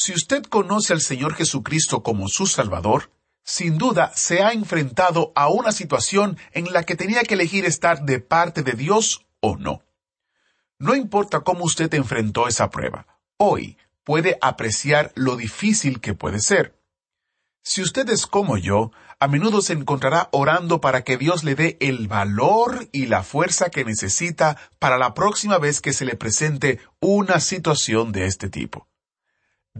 Si usted conoce al Señor Jesucristo como su Salvador, sin duda se ha enfrentado a una situación en la que tenía que elegir estar de parte de Dios o no. No importa cómo usted enfrentó esa prueba, hoy puede apreciar lo difícil que puede ser. Si usted es como yo, a menudo se encontrará orando para que Dios le dé el valor y la fuerza que necesita para la próxima vez que se le presente una situación de este tipo.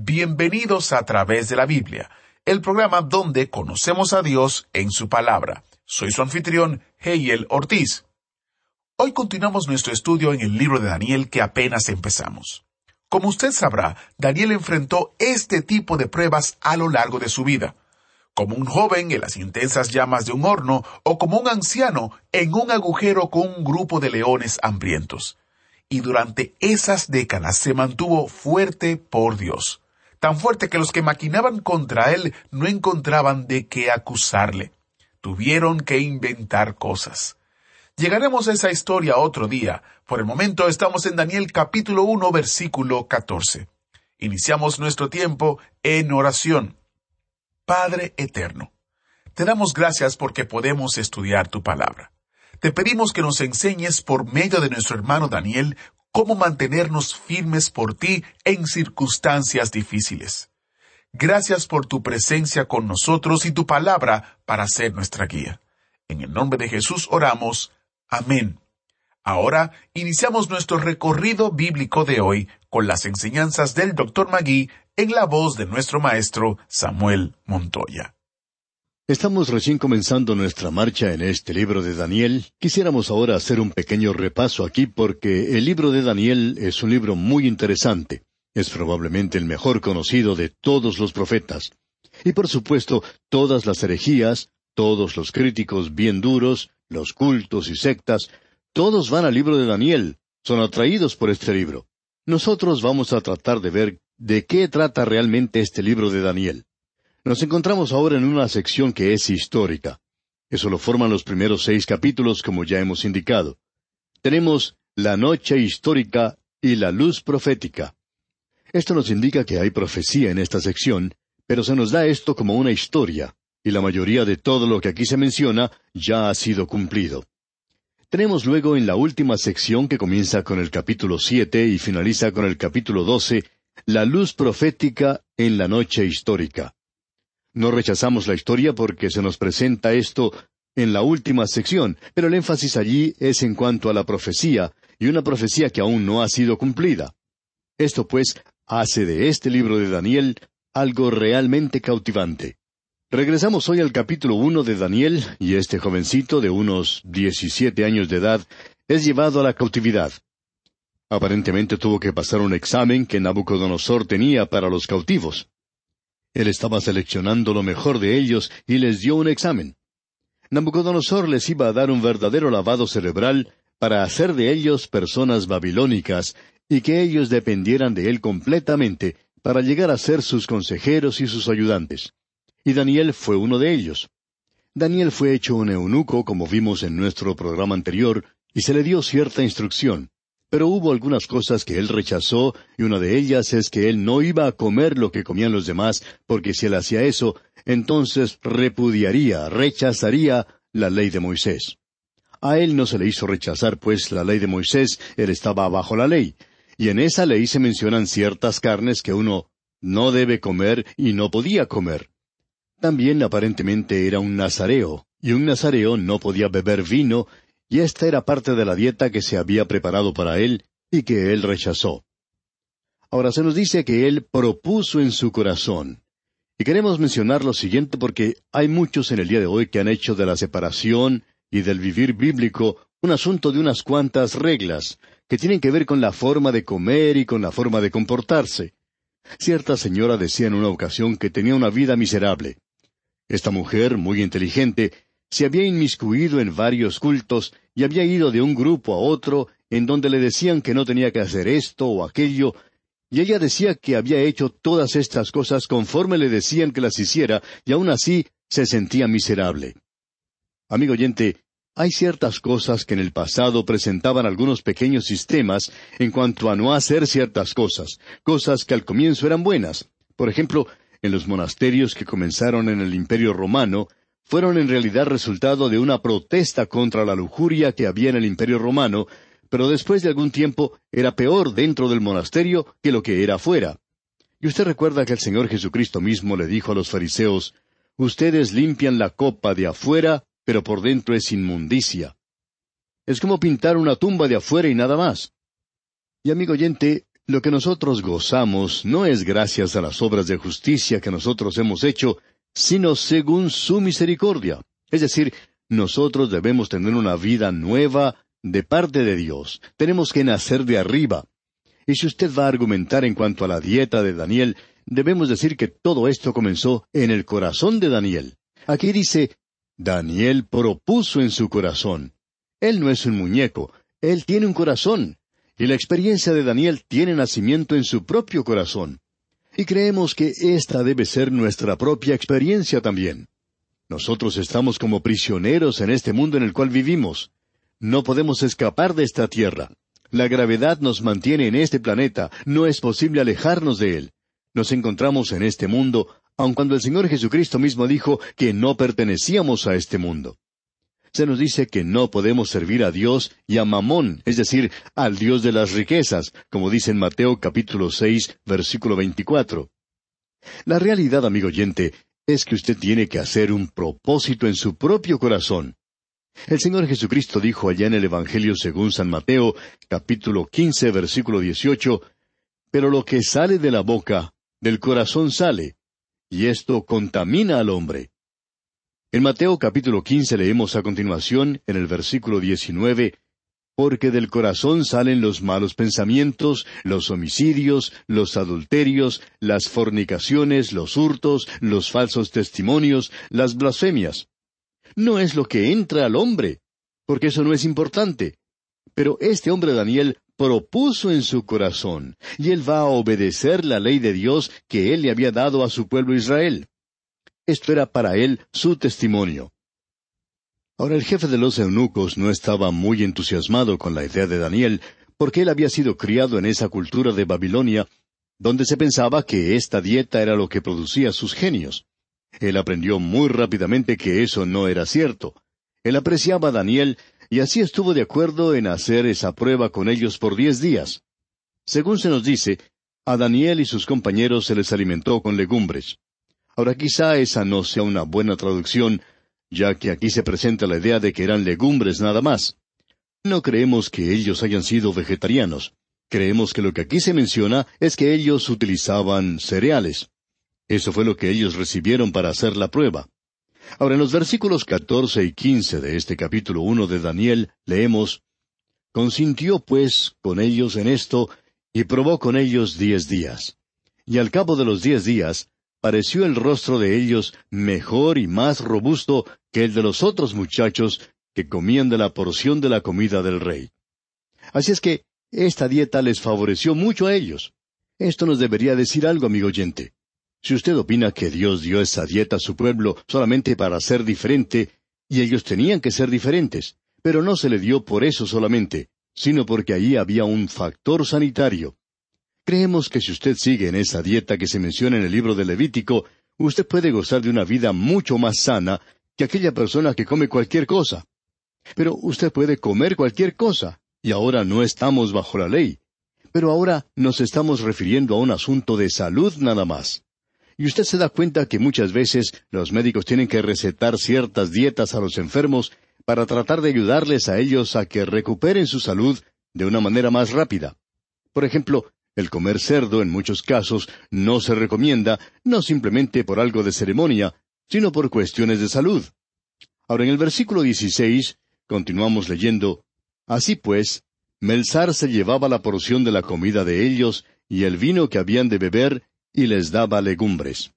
Bienvenidos a través de la Biblia el programa donde conocemos a Dios en su palabra. Soy su anfitrión, Heyel Ortiz. Hoy continuamos nuestro estudio en el libro de Daniel que apenas empezamos. Como usted sabrá, Daniel enfrentó este tipo de pruebas a lo largo de su vida, como un joven en las intensas llamas de un horno o como un anciano en un agujero con un grupo de leones hambrientos. Y durante esas décadas se mantuvo fuerte por Dios tan fuerte que los que maquinaban contra él no encontraban de qué acusarle. Tuvieron que inventar cosas. Llegaremos a esa historia otro día. Por el momento estamos en Daniel capítulo 1 versículo 14. Iniciamos nuestro tiempo en oración. Padre eterno, te damos gracias porque podemos estudiar tu palabra. Te pedimos que nos enseñes por medio de nuestro hermano Daniel cómo mantenernos firmes por ti en circunstancias difíciles. Gracias por tu presencia con nosotros y tu palabra para ser nuestra guía. En el nombre de Jesús oramos. Amén. Ahora iniciamos nuestro recorrido bíblico de hoy con las enseñanzas del Dr. Magui en la voz de nuestro maestro Samuel Montoya. Estamos recién comenzando nuestra marcha en este libro de Daniel. Quisiéramos ahora hacer un pequeño repaso aquí porque el libro de Daniel es un libro muy interesante. Es probablemente el mejor conocido de todos los profetas. Y por supuesto, todas las herejías, todos los críticos bien duros, los cultos y sectas, todos van al libro de Daniel, son atraídos por este libro. Nosotros vamos a tratar de ver de qué trata realmente este libro de Daniel. Nos encontramos ahora en una sección que es histórica. Eso lo forman los primeros seis capítulos, como ya hemos indicado. Tenemos la noche histórica y la luz profética. Esto nos indica que hay profecía en esta sección, pero se nos da esto como una historia, y la mayoría de todo lo que aquí se menciona ya ha sido cumplido. Tenemos luego en la última sección que comienza con el capítulo siete y finaliza con el capítulo doce, la luz profética en la noche histórica. No rechazamos la historia porque se nos presenta esto en la última sección, pero el énfasis allí es en cuanto a la profecía, y una profecía que aún no ha sido cumplida. Esto, pues, hace de este libro de Daniel algo realmente cautivante. Regresamos hoy al capítulo uno de Daniel, y este jovencito de unos diecisiete años de edad es llevado a la cautividad. Aparentemente tuvo que pasar un examen que Nabucodonosor tenía para los cautivos. Él estaba seleccionando lo mejor de ellos y les dio un examen. Nabucodonosor les iba a dar un verdadero lavado cerebral para hacer de ellos personas babilónicas y que ellos dependieran de él completamente para llegar a ser sus consejeros y sus ayudantes. Y Daniel fue uno de ellos. Daniel fue hecho un eunuco, como vimos en nuestro programa anterior, y se le dio cierta instrucción. Pero hubo algunas cosas que él rechazó, y una de ellas es que él no iba a comer lo que comían los demás, porque si él hacía eso, entonces repudiaría, rechazaría la ley de Moisés. A él no se le hizo rechazar, pues la ley de Moisés, él estaba bajo la ley, y en esa ley se mencionan ciertas carnes que uno no debe comer y no podía comer. También aparentemente era un nazareo, y un nazareo no podía beber vino y esta era parte de la dieta que se había preparado para él y que él rechazó. Ahora se nos dice que él propuso en su corazón. Y queremos mencionar lo siguiente porque hay muchos en el día de hoy que han hecho de la separación y del vivir bíblico un asunto de unas cuantas reglas, que tienen que ver con la forma de comer y con la forma de comportarse. Cierta señora decía en una ocasión que tenía una vida miserable. Esta mujer, muy inteligente, se había inmiscuido en varios cultos y había ido de un grupo a otro en donde le decían que no tenía que hacer esto o aquello, y ella decía que había hecho todas estas cosas conforme le decían que las hiciera, y aún así se sentía miserable. Amigo oyente, hay ciertas cosas que en el pasado presentaban algunos pequeños sistemas en cuanto a no hacer ciertas cosas, cosas que al comienzo eran buenas. Por ejemplo, en los monasterios que comenzaron en el Imperio Romano, fueron en realidad resultado de una protesta contra la lujuria que había en el Imperio Romano, pero después de algún tiempo era peor dentro del monasterio que lo que era fuera. Y usted recuerda que el Señor Jesucristo mismo le dijo a los fariseos, Ustedes limpian la copa de afuera pero por dentro es inmundicia. Es como pintar una tumba de afuera y nada más. Y amigo oyente, lo que nosotros gozamos no es gracias a las obras de justicia que nosotros hemos hecho, sino según su misericordia. Es decir, nosotros debemos tener una vida nueva de parte de Dios. Tenemos que nacer de arriba. Y si usted va a argumentar en cuanto a la dieta de Daniel, debemos decir que todo esto comenzó en el corazón de Daniel. Aquí dice, Daniel propuso en su corazón. Él no es un muñeco, él tiene un corazón, y la experiencia de Daniel tiene nacimiento en su propio corazón. Y creemos que esta debe ser nuestra propia experiencia también. Nosotros estamos como prisioneros en este mundo en el cual vivimos. No podemos escapar de esta tierra. La gravedad nos mantiene en este planeta, no es posible alejarnos de él. Nos encontramos en este mundo aun cuando el Señor Jesucristo mismo dijo que no pertenecíamos a este mundo. Se nos dice que no podemos servir a Dios y a Mamón, es decir, al Dios de las riquezas, como dice en Mateo capítulo seis, versículo veinticuatro. La realidad, amigo oyente, es que usted tiene que hacer un propósito en su propio corazón. El Señor Jesucristo dijo allá en el Evangelio según San Mateo, capítulo quince, versículo dieciocho, Pero lo que sale de la boca, del corazón sale, y esto contamina al hombre. En Mateo capítulo quince leemos a continuación, en el versículo diecinueve, porque del corazón salen los malos pensamientos, los homicidios, los adulterios, las fornicaciones, los hurtos, los falsos testimonios, las blasfemias. No es lo que entra al hombre, porque eso no es importante. Pero este hombre Daniel propuso en su corazón, y él va a obedecer la ley de Dios que él le había dado a su pueblo Israel. Esto era para él su testimonio. Ahora el jefe de los eunucos no estaba muy entusiasmado con la idea de Daniel, porque él había sido criado en esa cultura de Babilonia, donde se pensaba que esta dieta era lo que producía sus genios. Él aprendió muy rápidamente que eso no era cierto. Él apreciaba a Daniel y así estuvo de acuerdo en hacer esa prueba con ellos por diez días. Según se nos dice, a Daniel y sus compañeros se les alimentó con legumbres. Ahora quizá esa no sea una buena traducción, ya que aquí se presenta la idea de que eran legumbres nada más. No creemos que ellos hayan sido vegetarianos. Creemos que lo que aquí se menciona es que ellos utilizaban cereales. Eso fue lo que ellos recibieron para hacer la prueba. Ahora, en los versículos catorce y quince de este capítulo uno de Daniel leemos Consintió pues con ellos en esto, y probó con ellos diez días. Y al cabo de los diez días, pareció el rostro de ellos mejor y más robusto que el de los otros muchachos que comían de la porción de la comida del rey. Así es que esta dieta les favoreció mucho a ellos. Esto nos debería decir algo, amigo oyente. Si usted opina que Dios dio esa dieta a su pueblo solamente para ser diferente, y ellos tenían que ser diferentes, pero no se le dio por eso solamente, sino porque allí había un factor sanitario. Creemos que si usted sigue en esa dieta que se menciona en el libro de Levítico, usted puede gozar de una vida mucho más sana que aquella persona que come cualquier cosa. Pero usted puede comer cualquier cosa, y ahora no estamos bajo la ley. Pero ahora nos estamos refiriendo a un asunto de salud nada más. Y usted se da cuenta que muchas veces los médicos tienen que recetar ciertas dietas a los enfermos para tratar de ayudarles a ellos a que recuperen su salud de una manera más rápida. Por ejemplo, el comer cerdo en muchos casos no se recomienda, no simplemente por algo de ceremonia, sino por cuestiones de salud. Ahora en el versículo 16 continuamos leyendo, Así pues, Melzar se llevaba la porción de la comida de ellos y el vino que habían de beber y les daba legumbres.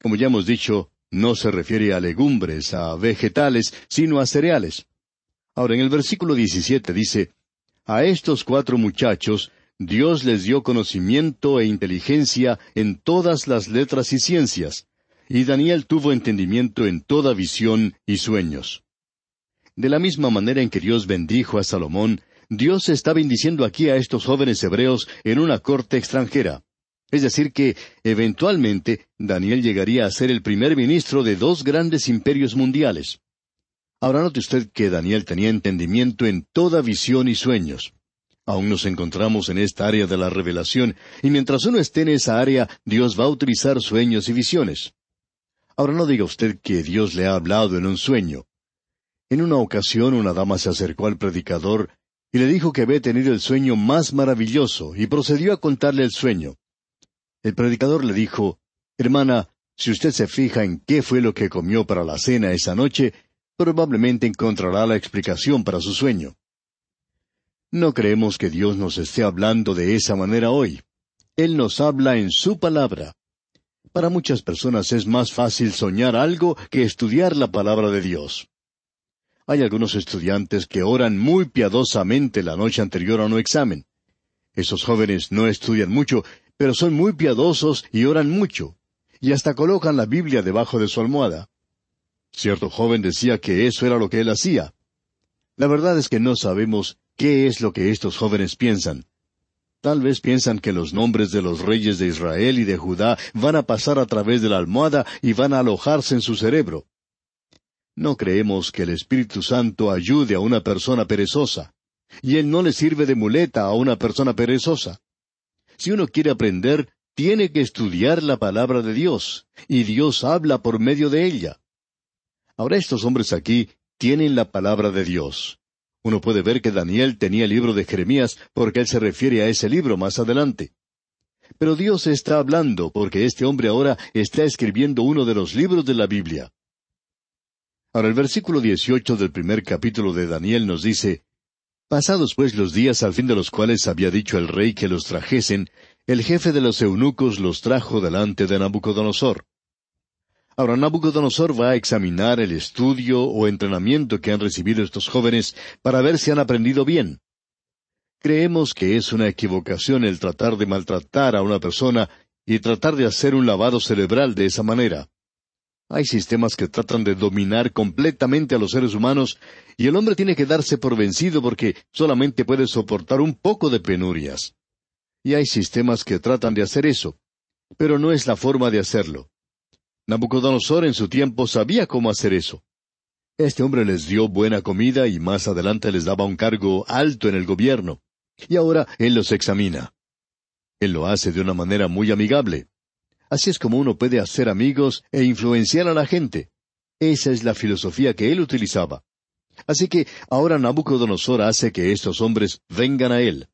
Como ya hemos dicho, no se refiere a legumbres, a vegetales, sino a cereales. Ahora en el versículo 17 dice, A estos cuatro muchachos Dios les dio conocimiento e inteligencia en todas las letras y ciencias, y Daniel tuvo entendimiento en toda visión y sueños. De la misma manera en que Dios bendijo a Salomón, Dios está bendiciendo aquí a estos jóvenes hebreos en una corte extranjera. Es decir, que eventualmente Daniel llegaría a ser el primer ministro de dos grandes imperios mundiales. Ahora note usted que Daniel tenía entendimiento en toda visión y sueños. Aún nos encontramos en esta área de la revelación, y mientras uno esté en esa área, Dios va a utilizar sueños y visiones. Ahora no diga usted que Dios le ha hablado en un sueño. En una ocasión una dama se acercó al predicador y le dijo que había tenido el sueño más maravilloso, y procedió a contarle el sueño. El predicador le dijo, Hermana, si usted se fija en qué fue lo que comió para la cena esa noche, probablemente encontrará la explicación para su sueño. No creemos que Dios nos esté hablando de esa manera hoy. Él nos habla en su palabra. Para muchas personas es más fácil soñar algo que estudiar la palabra de Dios. Hay algunos estudiantes que oran muy piadosamente la noche anterior a un examen. Esos jóvenes no estudian mucho, pero son muy piadosos y oran mucho, y hasta colocan la Biblia debajo de su almohada. Cierto joven decía que eso era lo que él hacía. La verdad es que no sabemos qué es lo que estos jóvenes piensan. Tal vez piensan que los nombres de los reyes de Israel y de Judá van a pasar a través de la almohada y van a alojarse en su cerebro. No creemos que el Espíritu Santo ayude a una persona perezosa, y Él no le sirve de muleta a una persona perezosa. Si uno quiere aprender, tiene que estudiar la palabra de Dios, y Dios habla por medio de ella. Ahora estos hombres aquí tienen la palabra de Dios. Uno puede ver que Daniel tenía el libro de Jeremías porque él se refiere a ese libro más adelante. Pero Dios está hablando porque este hombre ahora está escribiendo uno de los libros de la Biblia. Ahora el versículo dieciocho del primer capítulo de Daniel nos dice, Pasados pues los días al fin de los cuales había dicho el rey que los trajesen, el jefe de los eunucos los trajo delante de Nabucodonosor. Ahora Nabucodonosor va a examinar el estudio o entrenamiento que han recibido estos jóvenes para ver si han aprendido bien. Creemos que es una equivocación el tratar de maltratar a una persona y tratar de hacer un lavado cerebral de esa manera. Hay sistemas que tratan de dominar completamente a los seres humanos y el hombre tiene que darse por vencido porque solamente puede soportar un poco de penurias. Y hay sistemas que tratan de hacer eso, pero no es la forma de hacerlo. Nabucodonosor en su tiempo sabía cómo hacer eso. Este hombre les dio buena comida y más adelante les daba un cargo alto en el gobierno. Y ahora él los examina. Él lo hace de una manera muy amigable. Así es como uno puede hacer amigos e influenciar a la gente. Esa es la filosofía que él utilizaba. Así que ahora Nabucodonosor hace que estos hombres vengan a él.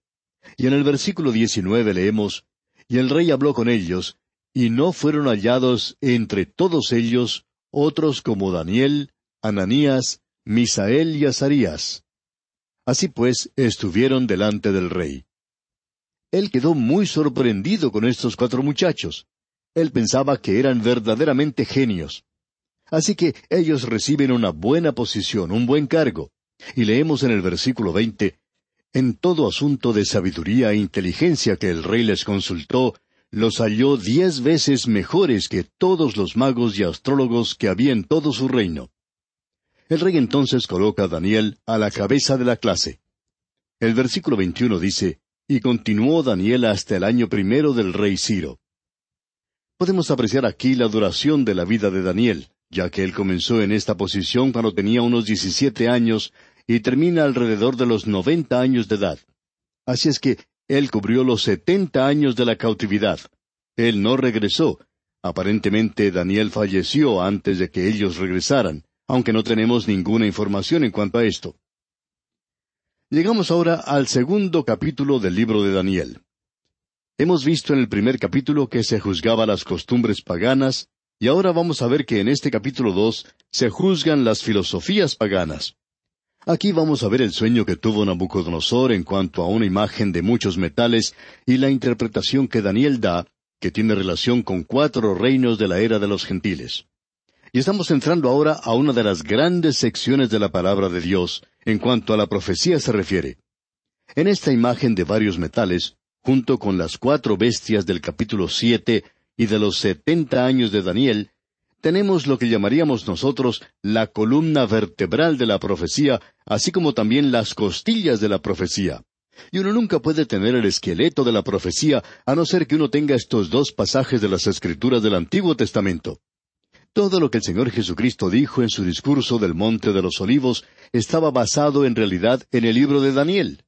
Y en el versículo 19 leemos, Y el rey habló con ellos, y no fueron hallados entre todos ellos otros como Daniel, Ananías, Misael y Azarías. Así pues, estuvieron delante del rey. Él quedó muy sorprendido con estos cuatro muchachos. Él pensaba que eran verdaderamente genios. Así que ellos reciben una buena posición, un buen cargo. Y leemos en el versículo veinte, En todo asunto de sabiduría e inteligencia que el rey les consultó, los halló diez veces mejores que todos los magos y astrólogos que había en todo su reino. El rey entonces coloca a Daniel a la cabeza de la clase. El versículo veintiuno dice, Y continuó Daniel hasta el año primero del rey Ciro. Podemos apreciar aquí la duración de la vida de Daniel, ya que él comenzó en esta posición cuando tenía unos diecisiete años y termina alrededor de los noventa años de edad. Así es que él cubrió los setenta años de la cautividad. Él no regresó. Aparentemente Daniel falleció antes de que ellos regresaran, aunque no tenemos ninguna información en cuanto a esto. Llegamos ahora al segundo capítulo del libro de Daniel. Hemos visto en el primer capítulo que se juzgaba las costumbres paganas, y ahora vamos a ver que en este capítulo dos se juzgan las filosofías paganas. Aquí vamos a ver el sueño que tuvo Nabucodonosor en cuanto a una imagen de muchos metales y la interpretación que Daniel da, que tiene relación con cuatro reinos de la era de los gentiles. Y estamos entrando ahora a una de las grandes secciones de la palabra de Dios en cuanto a la profecía se refiere. En esta imagen de varios metales, junto con las cuatro bestias del capítulo siete y de los setenta años de Daniel, tenemos lo que llamaríamos nosotros la columna vertebral de la profecía, así como también las costillas de la profecía. Y uno nunca puede tener el esqueleto de la profecía a no ser que uno tenga estos dos pasajes de las Escrituras del Antiguo Testamento. Todo lo que el Señor Jesucristo dijo en su discurso del Monte de los Olivos estaba basado en realidad en el libro de Daniel.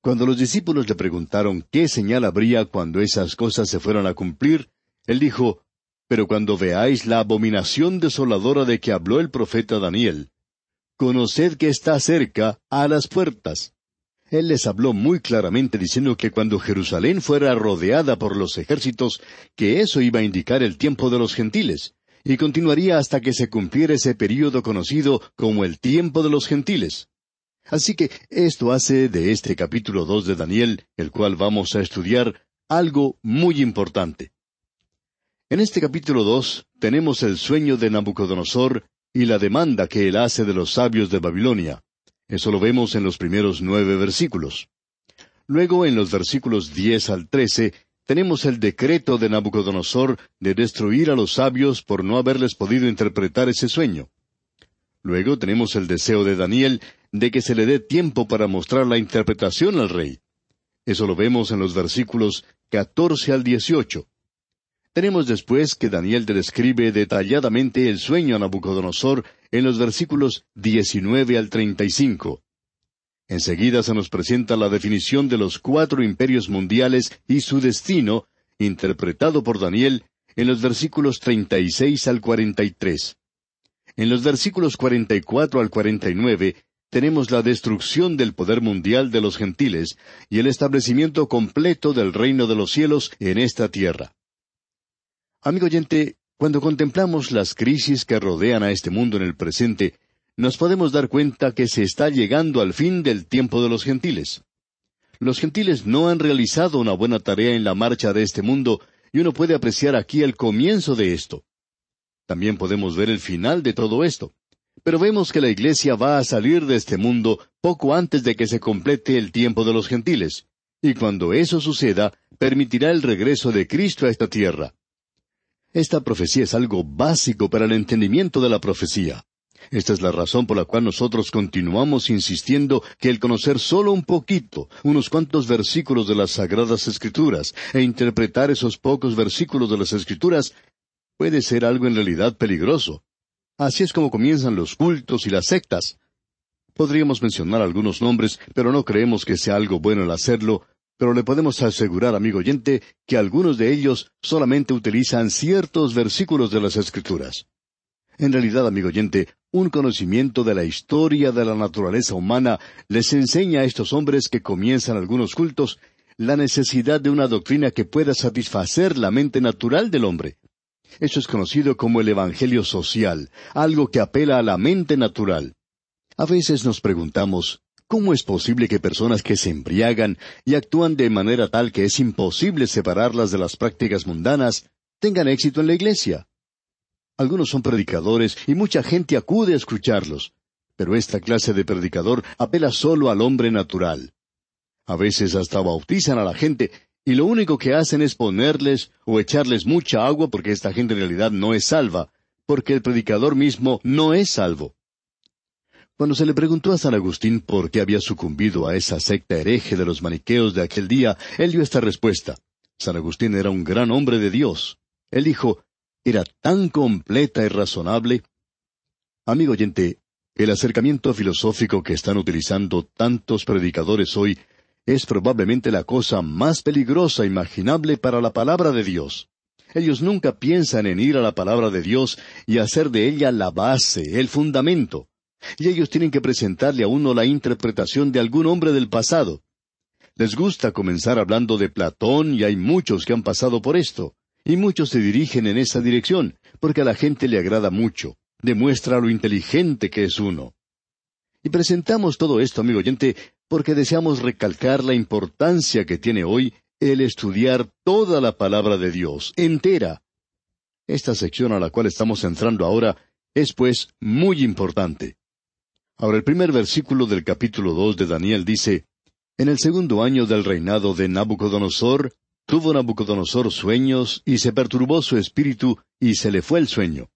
Cuando los discípulos le preguntaron qué señal habría cuando esas cosas se fueran a cumplir, él dijo, pero cuando veáis la abominación desoladora de que habló el profeta Daniel, conoced que está cerca a las puertas. Él les habló muy claramente diciendo que cuando Jerusalén fuera rodeada por los ejércitos, que eso iba a indicar el tiempo de los gentiles, y continuaría hasta que se cumpliera ese período conocido como el tiempo de los gentiles. Así que esto hace de este capítulo dos de Daniel, el cual vamos a estudiar, algo muy importante. En este capítulo dos tenemos el sueño de Nabucodonosor y la demanda que él hace de los sabios de Babilonia. Eso lo vemos en los primeros nueve versículos. Luego, en los versículos diez al trece, tenemos el decreto de Nabucodonosor de destruir a los sabios por no haberles podido interpretar ese sueño. Luego tenemos el deseo de Daniel de que se le dé tiempo para mostrar la interpretación al rey. Eso lo vemos en los versículos catorce al dieciocho. Tenemos después que Daniel describe detalladamente el sueño a Nabucodonosor en los versículos 19 al 35. Enseguida se nos presenta la definición de los cuatro imperios mundiales y su destino, interpretado por Daniel en los versículos 36 al 43. En los versículos 44 al 49 tenemos la destrucción del poder mundial de los gentiles y el establecimiento completo del reino de los cielos en esta tierra. Amigo oyente, cuando contemplamos las crisis que rodean a este mundo en el presente, nos podemos dar cuenta que se está llegando al fin del tiempo de los gentiles. Los gentiles no han realizado una buena tarea en la marcha de este mundo, y uno puede apreciar aquí el comienzo de esto. También podemos ver el final de todo esto. Pero vemos que la Iglesia va a salir de este mundo poco antes de que se complete el tiempo de los gentiles, y cuando eso suceda, permitirá el regreso de Cristo a esta tierra. Esta profecía es algo básico para el entendimiento de la profecía. Esta es la razón por la cual nosotros continuamos insistiendo que el conocer solo un poquito, unos cuantos versículos de las Sagradas Escrituras, e interpretar esos pocos versículos de las Escrituras, puede ser algo en realidad peligroso. Así es como comienzan los cultos y las sectas. Podríamos mencionar algunos nombres, pero no creemos que sea algo bueno el hacerlo, pero le podemos asegurar, amigo oyente, que algunos de ellos solamente utilizan ciertos versículos de las Escrituras. En realidad, amigo oyente, un conocimiento de la historia de la naturaleza humana les enseña a estos hombres que comienzan algunos cultos la necesidad de una doctrina que pueda satisfacer la mente natural del hombre. Eso es conocido como el Evangelio social, algo que apela a la mente natural. A veces nos preguntamos, ¿Cómo es posible que personas que se embriagan y actúan de manera tal que es imposible separarlas de las prácticas mundanas tengan éxito en la iglesia? Algunos son predicadores y mucha gente acude a escucharlos, pero esta clase de predicador apela solo al hombre natural. A veces hasta bautizan a la gente y lo único que hacen es ponerles o echarles mucha agua porque esta gente en realidad no es salva, porque el predicador mismo no es salvo. Cuando se le preguntó a San Agustín por qué había sucumbido a esa secta hereje de los maniqueos de aquel día, él dio esta respuesta. San Agustín era un gran hombre de Dios. Él dijo, era tan completa y razonable. Amigo oyente, el acercamiento filosófico que están utilizando tantos predicadores hoy es probablemente la cosa más peligrosa imaginable para la palabra de Dios. Ellos nunca piensan en ir a la palabra de Dios y hacer de ella la base, el fundamento y ellos tienen que presentarle a uno la interpretación de algún hombre del pasado. Les gusta comenzar hablando de Platón y hay muchos que han pasado por esto, y muchos se dirigen en esa dirección, porque a la gente le agrada mucho, demuestra lo inteligente que es uno. Y presentamos todo esto, amigo oyente, porque deseamos recalcar la importancia que tiene hoy el estudiar toda la palabra de Dios, entera. Esta sección a la cual estamos entrando ahora es pues muy importante. Ahora el primer versículo del capítulo dos de Daniel dice, En el segundo año del reinado de Nabucodonosor, tuvo Nabucodonosor sueños y se perturbó su espíritu y se le fue el sueño.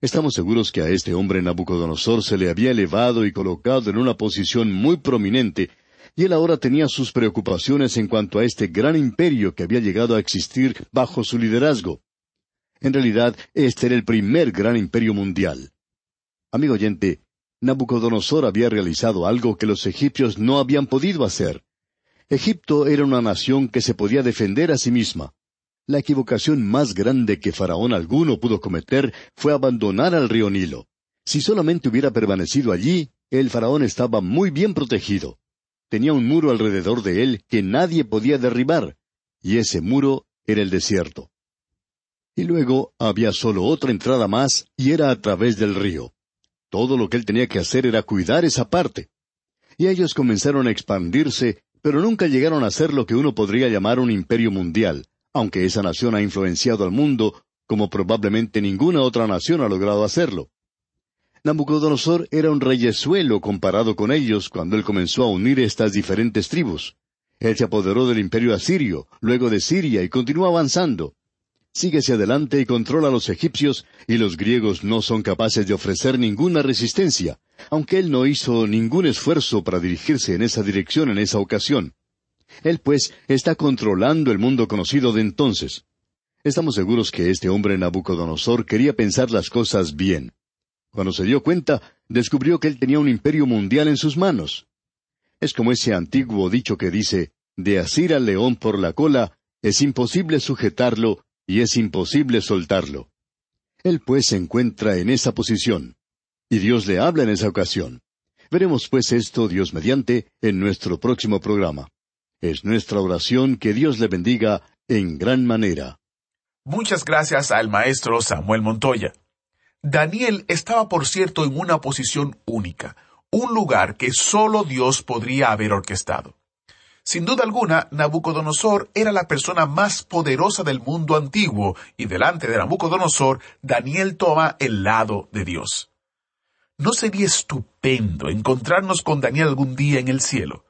Estamos seguros que a este hombre Nabucodonosor se le había elevado y colocado en una posición muy prominente, y él ahora tenía sus preocupaciones en cuanto a este gran imperio que había llegado a existir bajo su liderazgo. En realidad, este era el primer gran imperio mundial. Amigo oyente, Nabucodonosor había realizado algo que los egipcios no habían podido hacer. Egipto era una nación que se podía defender a sí misma. La equivocación más grande que Faraón alguno pudo cometer fue abandonar al río Nilo. Si solamente hubiera permanecido allí, el Faraón estaba muy bien protegido. Tenía un muro alrededor de él que nadie podía derribar, y ese muro era el desierto. Y luego había solo otra entrada más, y era a través del río. Todo lo que él tenía que hacer era cuidar esa parte. Y ellos comenzaron a expandirse, pero nunca llegaron a ser lo que uno podría llamar un imperio mundial, aunque esa nación ha influenciado al mundo como probablemente ninguna otra nación ha logrado hacerlo. Nabucodonosor era un reyesuelo comparado con ellos cuando él comenzó a unir estas diferentes tribus. Él se apoderó del imperio asirio, luego de Siria y continuó avanzando sigue hacia adelante y controla a los egipcios, y los griegos no son capaces de ofrecer ninguna resistencia, aunque él no hizo ningún esfuerzo para dirigirse en esa dirección en esa ocasión. Él, pues, está controlando el mundo conocido de entonces. Estamos seguros que este hombre Nabucodonosor quería pensar las cosas bien. Cuando se dio cuenta, descubrió que él tenía un imperio mundial en sus manos. Es como ese antiguo dicho que dice, de asir al león por la cola, es imposible sujetarlo, y es imposible soltarlo. Él pues se encuentra en esa posición, y Dios le habla en esa ocasión. Veremos pues esto, Dios mediante, en nuestro próximo programa. Es nuestra oración que Dios le bendiga en gran manera. Muchas gracias al maestro Samuel Montoya. Daniel estaba, por cierto, en una posición única, un lugar que solo Dios podría haber orquestado. Sin duda alguna, Nabucodonosor era la persona más poderosa del mundo antiguo, y delante de Nabucodonosor, Daniel toma el lado de Dios. ¿No sería estupendo encontrarnos con Daniel algún día en el cielo?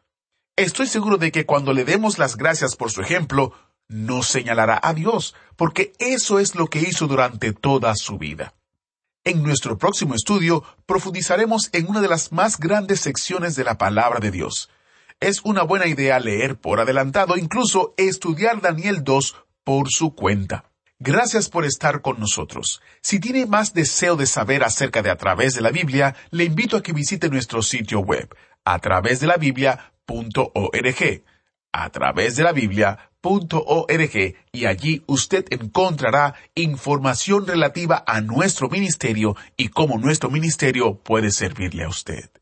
Estoy seguro de que cuando le demos las gracias por su ejemplo, nos señalará a Dios, porque eso es lo que hizo durante toda su vida. En nuestro próximo estudio profundizaremos en una de las más grandes secciones de la palabra de Dios, es una buena idea leer por adelantado, incluso estudiar Daniel 2 por su cuenta. Gracias por estar con nosotros. Si tiene más deseo de saber acerca de a través de la Biblia, le invito a que visite nuestro sitio web, a través de la Biblia.org, a través de la Biblia.org, y allí usted encontrará información relativa a nuestro ministerio y cómo nuestro ministerio puede servirle a usted.